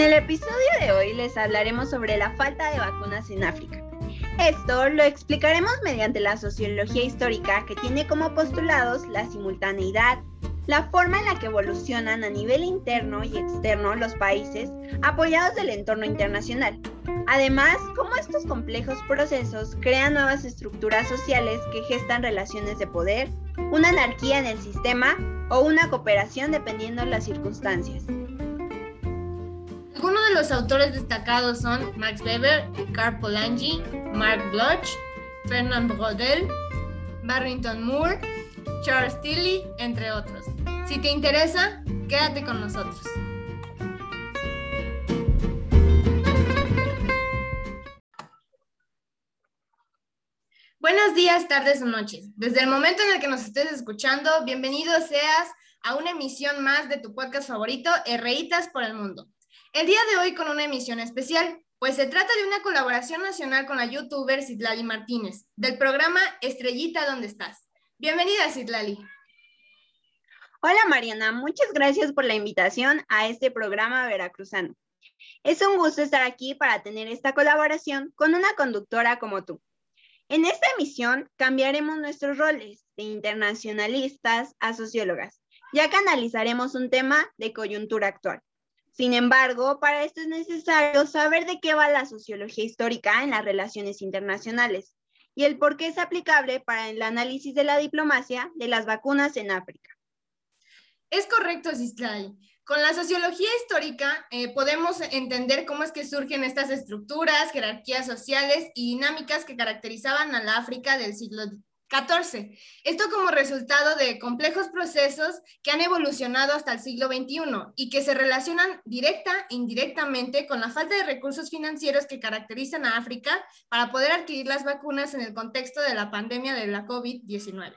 En el episodio de hoy les hablaremos sobre la falta de vacunas en África. Esto lo explicaremos mediante la sociología histórica que tiene como postulados la simultaneidad, la forma en la que evolucionan a nivel interno y externo los países apoyados del entorno internacional. Además, cómo estos complejos procesos crean nuevas estructuras sociales que gestan relaciones de poder, una anarquía en el sistema o una cooperación dependiendo de las circunstancias. Algunos de los autores destacados son Max Weber, Carl Polanyi, Mark Bloch, Fernand Brodel, Barrington Moore, Charles Tilly, entre otros. Si te interesa, quédate con nosotros. Buenos días, tardes o noches. Desde el momento en el que nos estés escuchando, bienvenido seas a una emisión más de tu podcast favorito, Herreitas por el Mundo. El día de hoy con una emisión especial, pues se trata de una colaboración nacional con la youtuber Citlali Martínez, del programa Estrellita ¿Dónde estás? Bienvenida, Citlali. Hola Mariana, muchas gracias por la invitación a este programa veracruzano. Es un gusto estar aquí para tener esta colaboración con una conductora como tú. En esta emisión cambiaremos nuestros roles de internacionalistas a sociólogas, ya que analizaremos un tema de coyuntura actual. Sin embargo, para esto es necesario saber de qué va la sociología histórica en las relaciones internacionales y el por qué es aplicable para el análisis de la diplomacia de las vacunas en África. Es correcto, Cislay. Con la sociología histórica eh, podemos entender cómo es que surgen estas estructuras, jerarquías sociales y dinámicas que caracterizaban a la África del siglo 14. Esto como resultado de complejos procesos que han evolucionado hasta el siglo XXI y que se relacionan directa e indirectamente con la falta de recursos financieros que caracterizan a África para poder adquirir las vacunas en el contexto de la pandemia de la COVID-19.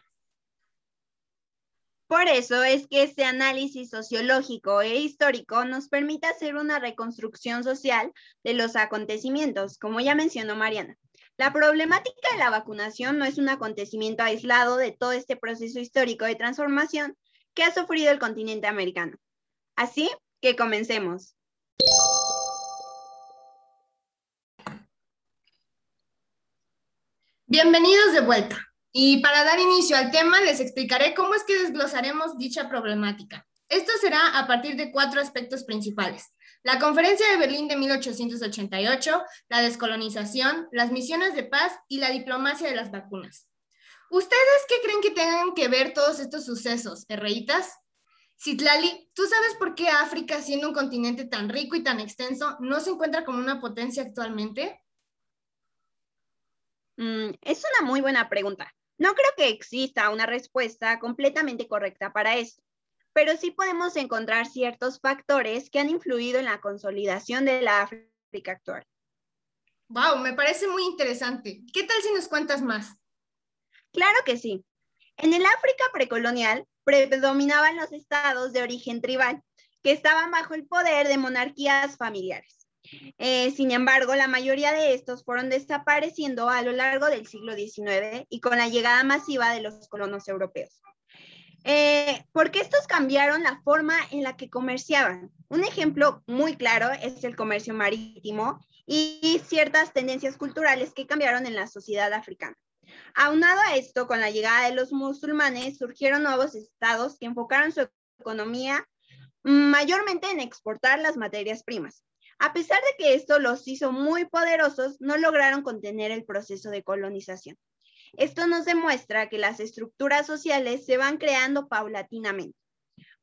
Por eso es que este análisis sociológico e histórico nos permite hacer una reconstrucción social de los acontecimientos, como ya mencionó Mariana. La problemática de la vacunación no es un acontecimiento aislado de todo este proceso histórico de transformación que ha sufrido el continente americano. Así que comencemos. Bienvenidos de vuelta. Y para dar inicio al tema, les explicaré cómo es que desglosaremos dicha problemática. Esto será a partir de cuatro aspectos principales. La Conferencia de Berlín de 1888, la descolonización, las misiones de paz y la diplomacia de las vacunas. ¿Ustedes qué creen que tengan que ver todos estos sucesos, herreitas? Citlali, ¿tú sabes por qué África, siendo un continente tan rico y tan extenso, no se encuentra como una potencia actualmente? Mm, es una muy buena pregunta. No creo que exista una respuesta completamente correcta para esto pero sí podemos encontrar ciertos factores que han influido en la consolidación de la África actual. Wow, me parece muy interesante. ¿Qué tal si nos cuentas más? Claro que sí. En el África precolonial predominaban los estados de origen tribal, que estaban bajo el poder de monarquías familiares. Eh, sin embargo, la mayoría de estos fueron desapareciendo a lo largo del siglo XIX y con la llegada masiva de los colonos europeos. Eh, porque estos cambiaron la forma en la que comerciaban. Un ejemplo muy claro es el comercio marítimo y ciertas tendencias culturales que cambiaron en la sociedad africana. Aunado a esto, con la llegada de los musulmanes, surgieron nuevos estados que enfocaron su economía mayormente en exportar las materias primas. A pesar de que esto los hizo muy poderosos, no lograron contener el proceso de colonización. Esto nos demuestra que las estructuras sociales se van creando paulatinamente.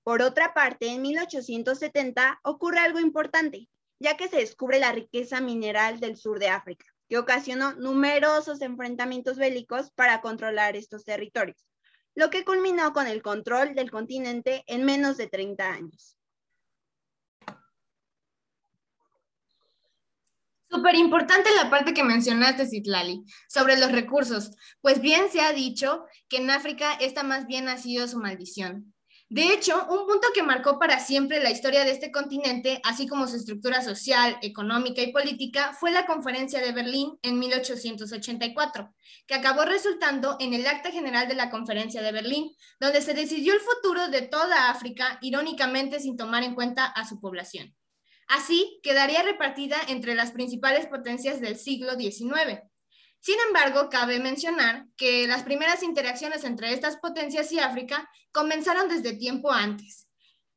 Por otra parte, en 1870 ocurre algo importante, ya que se descubre la riqueza mineral del sur de África, que ocasionó numerosos enfrentamientos bélicos para controlar estos territorios, lo que culminó con el control del continente en menos de 30 años. Súper importante la parte que mencionaste, Citlali, sobre los recursos, pues bien se ha dicho que en África esta más bien ha sido su maldición. De hecho, un punto que marcó para siempre la historia de este continente, así como su estructura social, económica y política, fue la Conferencia de Berlín en 1884, que acabó resultando en el Acta General de la Conferencia de Berlín, donde se decidió el futuro de toda África, irónicamente sin tomar en cuenta a su población. Así quedaría repartida entre las principales potencias del siglo XIX. Sin embargo, cabe mencionar que las primeras interacciones entre estas potencias y África comenzaron desde tiempo antes,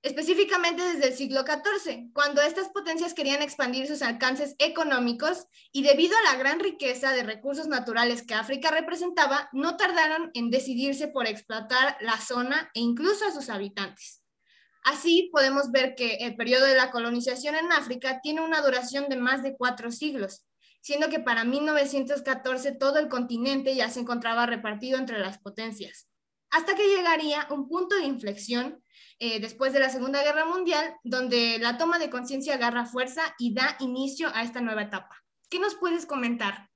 específicamente desde el siglo XIV, cuando estas potencias querían expandir sus alcances económicos y debido a la gran riqueza de recursos naturales que África representaba, no tardaron en decidirse por explotar la zona e incluso a sus habitantes. Así podemos ver que el periodo de la colonización en África tiene una duración de más de cuatro siglos, siendo que para 1914 todo el continente ya se encontraba repartido entre las potencias, hasta que llegaría un punto de inflexión eh, después de la Segunda Guerra Mundial, donde la toma de conciencia agarra fuerza y da inicio a esta nueva etapa. ¿Qué nos puedes comentar?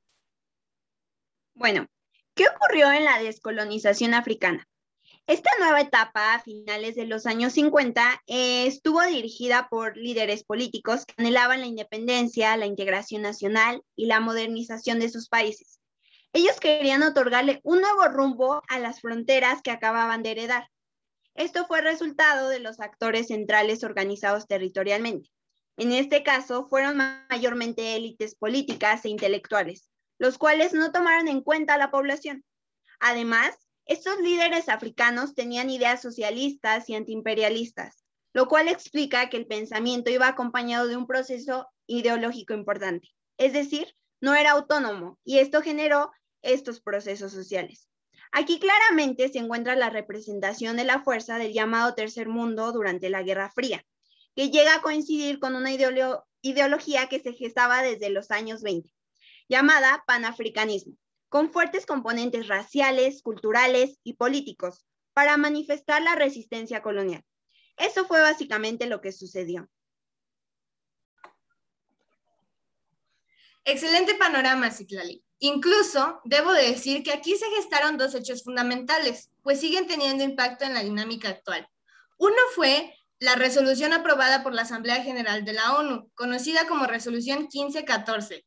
Bueno, ¿qué ocurrió en la descolonización africana? Esta nueva etapa, a finales de los años 50, eh, estuvo dirigida por líderes políticos que anhelaban la independencia, la integración nacional y la modernización de sus países. Ellos querían otorgarle un nuevo rumbo a las fronteras que acababan de heredar. Esto fue resultado de los actores centrales organizados territorialmente. En este caso, fueron mayormente élites políticas e intelectuales, los cuales no tomaron en cuenta a la población. Además, estos líderes africanos tenían ideas socialistas y antiimperialistas, lo cual explica que el pensamiento iba acompañado de un proceso ideológico importante, es decir, no era autónomo, y esto generó estos procesos sociales. Aquí claramente se encuentra la representación de la fuerza del llamado Tercer Mundo durante la Guerra Fría, que llega a coincidir con una ideología que se gestaba desde los años 20, llamada panafricanismo con fuertes componentes raciales, culturales y políticos para manifestar la resistencia colonial. Eso fue básicamente lo que sucedió. Excelente panorama, Citlali. Incluso debo decir que aquí se gestaron dos hechos fundamentales, pues siguen teniendo impacto en la dinámica actual. Uno fue la resolución aprobada por la Asamblea General de la ONU, conocida como Resolución 1514,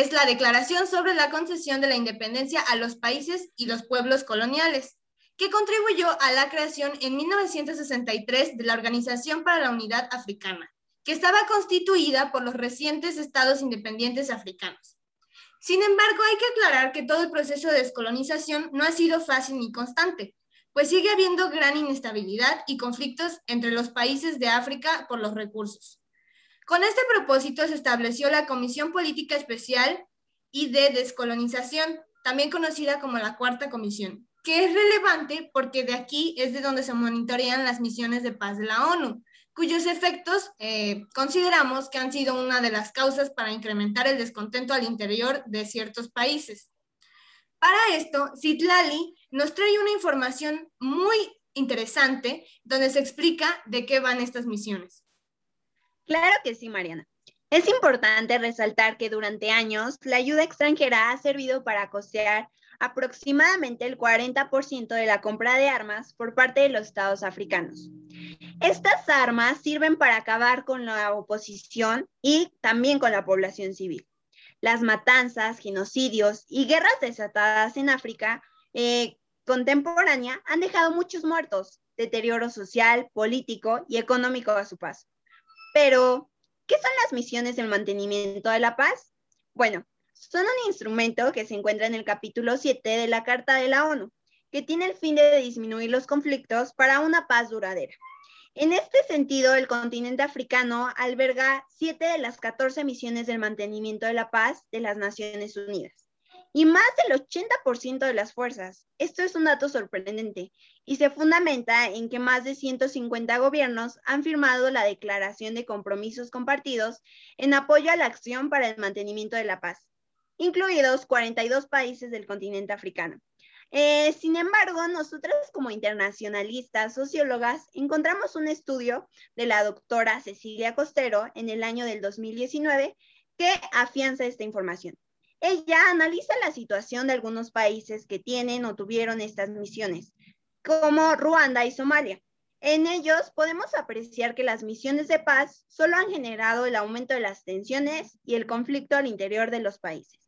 es la Declaración sobre la concesión de la independencia a los países y los pueblos coloniales, que contribuyó a la creación en 1963 de la Organización para la Unidad Africana, que estaba constituida por los recientes estados independientes africanos. Sin embargo, hay que aclarar que todo el proceso de descolonización no ha sido fácil ni constante, pues sigue habiendo gran inestabilidad y conflictos entre los países de África por los recursos. Con este propósito se estableció la Comisión Política Especial y de Descolonización, también conocida como la Cuarta Comisión, que es relevante porque de aquí es de donde se monitorean las misiones de paz de la ONU, cuyos efectos eh, consideramos que han sido una de las causas para incrementar el descontento al interior de ciertos países. Para esto, Citlali nos trae una información muy interesante donde se explica de qué van estas misiones. Claro que sí, Mariana. Es importante resaltar que durante años la ayuda extranjera ha servido para costear aproximadamente el 40% de la compra de armas por parte de los estados africanos. Estas armas sirven para acabar con la oposición y también con la población civil. Las matanzas, genocidios y guerras desatadas en África eh, contemporánea han dejado muchos muertos, deterioro social, político y económico a su paso. Pero, ¿qué son las misiones de mantenimiento de la paz? Bueno, son un instrumento que se encuentra en el capítulo 7 de la Carta de la ONU, que tiene el fin de disminuir los conflictos para una paz duradera. En este sentido, el continente africano alberga siete de las 14 misiones del mantenimiento de la paz de las Naciones Unidas y más del 80% de las fuerzas. Esto es un dato sorprendente y se fundamenta en que más de 150 gobiernos han firmado la Declaración de Compromisos Compartidos en apoyo a la acción para el mantenimiento de la paz, incluidos 42 países del continente africano. Eh, sin embargo, nosotras como internacionalistas, sociólogas, encontramos un estudio de la doctora Cecilia Costero en el año del 2019 que afianza esta información. Ella analiza la situación de algunos países que tienen o tuvieron estas misiones, como Ruanda y Somalia. En ellos podemos apreciar que las misiones de paz solo han generado el aumento de las tensiones y el conflicto al interior de los países.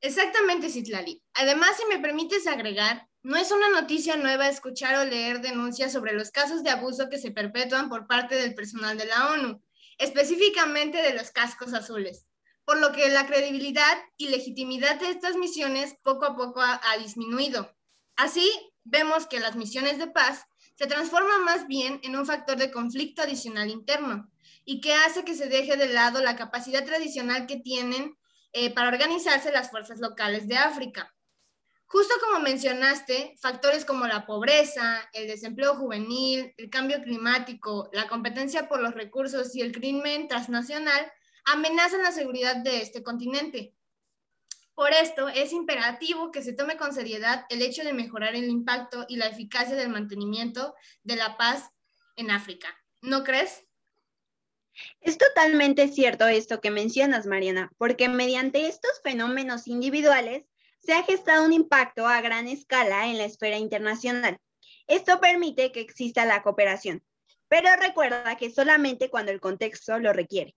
Exactamente, Citlali. Además, si me permites agregar, No es una noticia nueva escuchar o leer denuncias sobre los casos de abuso que se perpetúan por parte del personal de la ONU, específicamente de los cascos azules, por lo que la credibilidad y legitimidad de estas misiones poco a poco ha, disminuido. Así, vemos que las misiones de paz se transforman más bien en un factor de conflicto adicional interno y que hace que se deje de lado la capacidad tradicional que tienen eh, para organizarse las fuerzas locales de África. Justo como mencionaste, factores como la pobreza, el desempleo juvenil, el cambio climático, la competencia por los recursos y el crimen transnacional amenazan la seguridad de este continente. Por esto, es imperativo que se tome con seriedad el hecho de mejorar el impacto y la eficacia del mantenimiento de la paz en África. ¿No crees? Es totalmente cierto esto que mencionas, Mariana, porque mediante estos fenómenos individuales se ha gestado un impacto a gran escala en la esfera internacional. Esto permite que exista la cooperación, pero recuerda que solamente cuando el contexto lo requiere,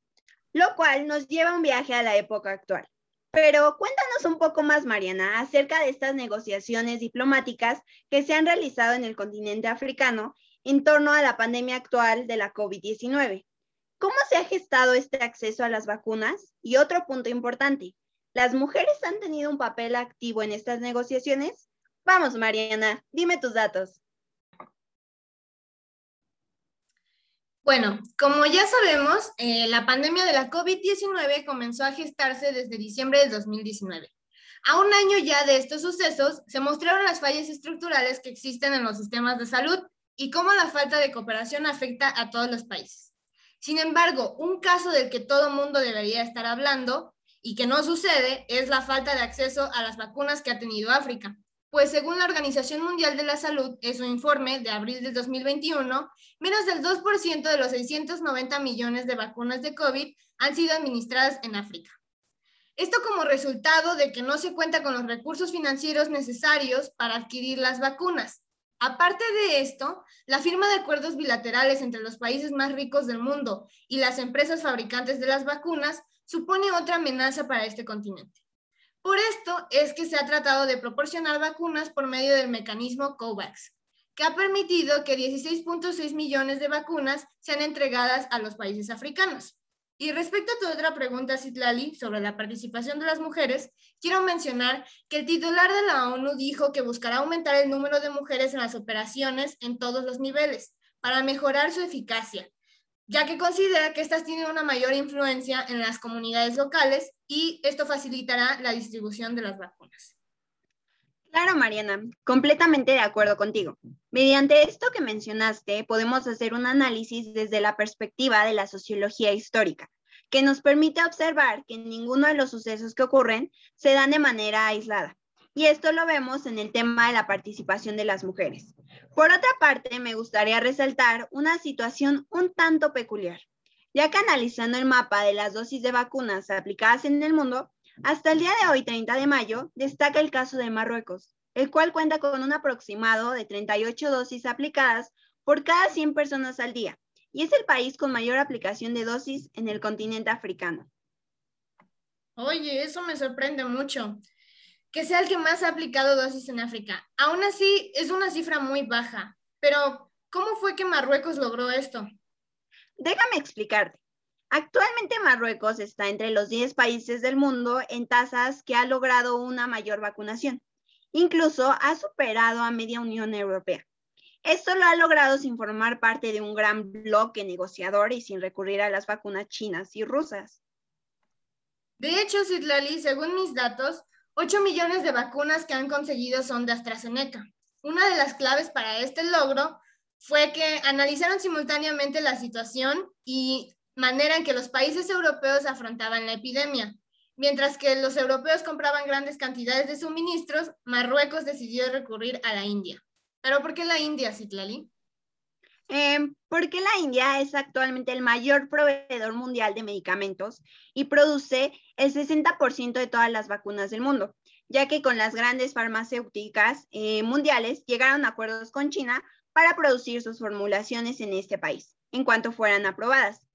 lo cual nos lleva un viaje a la época actual. Pero cuéntanos un poco más, Mariana, acerca de estas negociaciones diplomáticas que se han realizado en el continente africano en torno a la pandemia actual de la COVID-19. ¿Cómo se ha gestado este acceso a las vacunas? Y otro punto importante, ¿Las mujeres han tenido un papel activo en estas negociaciones? Vamos, Mariana, dime tus datos. Bueno, como ya sabemos, eh, la pandemia de la COVID-19 comenzó a gestarse desde diciembre del 2019. A un año ya de estos sucesos, se mostraron las fallas estructurales que existen en los sistemas de salud y cómo la falta de cooperación afecta a todos los países. Sin embargo, un caso del que todo mundo debería estar hablando y que no sucede es la falta de acceso a las vacunas que ha tenido África. Pues según la Organización Mundial de la Salud, en su informe de abril de 2021, menos del 2% de los 690 millones de vacunas de COVID han sido administradas en África. Esto como resultado de que no se cuenta con los recursos financieros necesarios para adquirir las vacunas. Aparte de esto, la firma de acuerdos bilaterales entre los países más ricos del mundo y las empresas fabricantes de las vacunas supone otra amenaza para este continente. Por esto es que se ha tratado de proporcionar vacunas por medio del mecanismo COVAX, que ha permitido que 16.6 millones de vacunas sean entregadas a los países africanos. Y respecto a tu otra pregunta, Citlali, sobre la participación de las mujeres, quiero mencionar que el titular de la ONU dijo que buscará aumentar el número de mujeres en las operaciones en todos los niveles para mejorar su eficacia ya que considera que estas tienen una mayor influencia en las comunidades locales y esto facilitará la distribución de las vacunas. Claro, Mariana, completamente de acuerdo contigo. Mediante esto que mencionaste, podemos hacer un análisis desde la perspectiva de la sociología histórica, que nos permite observar que ninguno de los sucesos que ocurren se dan de manera aislada, y esto lo vemos en el tema de la participación de las mujeres. Por otra parte, me gustaría resaltar una situación un tanto peculiar, ya que analizando el mapa de las dosis de vacunas aplicadas en el mundo, hasta el día de hoy, 30 de mayo, destaca el caso de Marruecos, el cual cuenta con un aproximado de 38 dosis aplicadas por cada 100 personas al día, y es el país con mayor aplicación de dosis en el continente africano. Oye, eso me sorprende mucho que sea el que más ha aplicado dosis en África. Aún así, es una cifra muy baja. Pero, ¿cómo fue que Marruecos logró esto? Déjame explicarte. Actualmente Marruecos está entre los 10 países del mundo en tasas que ha logrado una mayor vacunación. Incluso ha superado a media Unión Europea. Esto lo ha logrado sin formar parte de un gran bloque negociador y sin recurrir a las vacunas chinas y rusas. De hecho, Citlali, según mis datos, 8 millones de vacunas que han conseguido son de AstraZeneca. Una de las claves para este logro fue que analizaron simultáneamente la situación y manera en que los países europeos afrontaban la epidemia. Mientras que los europeos compraban grandes cantidades de suministros, Marruecos decidió recurrir a la India. ¿Pero por qué la India, Citlali? Em, porque la India es actualmente el mayor proveedor mundial de medicamentos y produce el 60% de todas las vacunas del mundo, ya que con las grandes farmacéuticas eh, mundiales llegaron a acuerdos con China para producir sus formulaciones en este país, en cuanto fueran aprobadas.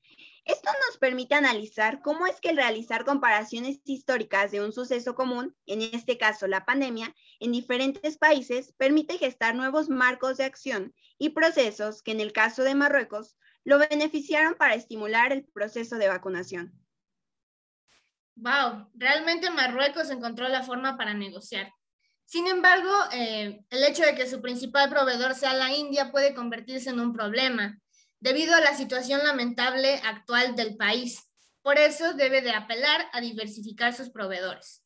Esto nos permite analizar cómo es que el realizar comparaciones históricas de un suceso común, en este caso la pandemia, en diferentes países permite gestar nuevos marcos de acción y procesos que en el caso de Marruecos lo beneficiaron para estimular el proceso de vacunación. Wow, realmente Marruecos encontró la forma para negociar. Sin embargo, eh, el hecho de que su principal proveedor sea la India puede convertirse en un problema, debido a la situación lamentable actual del país. Por eso debe de apelar a diversificar sus proveedores.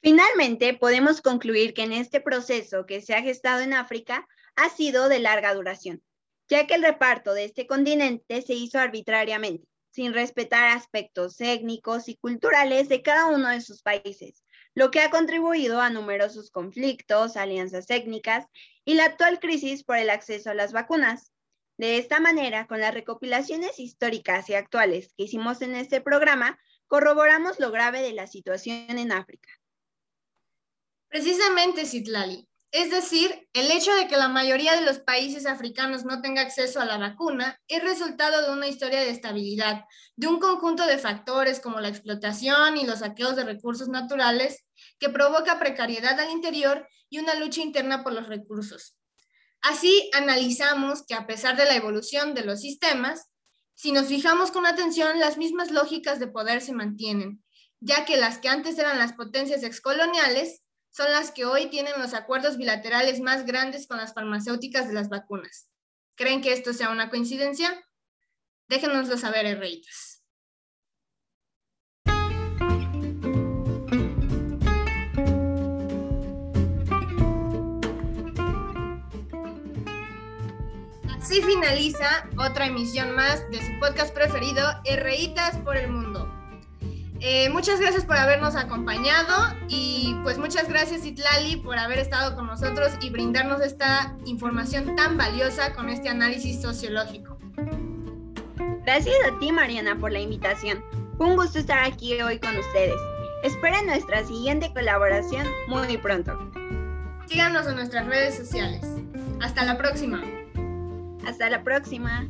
Finalmente, podemos concluir que en este proceso que se ha gestado en África ha sido de larga duración, ya que el reparto de este continente se hizo arbitrariamente, sin respetar aspectos étnicos y culturales de cada uno de sus países, lo que ha contribuido a numerosos conflictos, alianzas étnicas y la actual crisis por el acceso a las vacunas. De esta manera, con las recopilaciones históricas y actuales que hicimos en este programa, corroboramos lo grave de la situación en África. Precisamente, Citlali. Es decir, el hecho de que la mayoría de los países africanos no tenga acceso a la vacuna es resultado de una historia de estabilidad, de un conjunto de factores como la explotación y los saqueos de recursos naturales que provoca precariedad al interior y una lucha interna por los recursos. Así analizamos que a pesar de la evolución de los sistemas, si nos fijamos con atención, las mismas lógicas de poder se mantienen, ya que las que antes eran las potencias excoloniales son las que hoy tienen los acuerdos bilaterales más grandes con las farmacéuticas de las vacunas. ¿Creen que esto sea una coincidencia? Déjenoslo saber, herreitas. Así finaliza otra emisión más de su podcast preferido, Herreitas por el Mundo. Eh, muchas gracias por habernos acompañado y pues muchas gracias Itlali por haber estado con nosotros y brindarnos esta información tan valiosa con este análisis sociológico. Gracias a ti Mariana por la invitación. Fue un gusto estar aquí hoy con ustedes. Esperen nuestra siguiente colaboración muy pronto. Síganos en nuestras redes sociales. Hasta la próxima. Hasta la próxima.